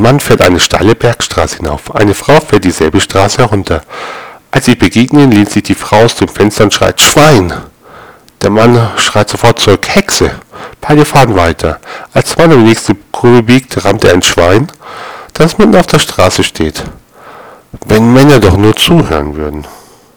Ein Mann fährt eine steile Bergstraße hinauf. Eine Frau fährt dieselbe Straße herunter. Als sie begegnen, lehnt sich die Frau aus dem Fenster und schreit Schwein. Der Mann schreit sofort zurück Hexe. Beide fahren weiter. Als Mann um die nächste Kurve biegt, rammt er ein Schwein, das mitten auf der Straße steht. Wenn Männer doch nur zuhören würden.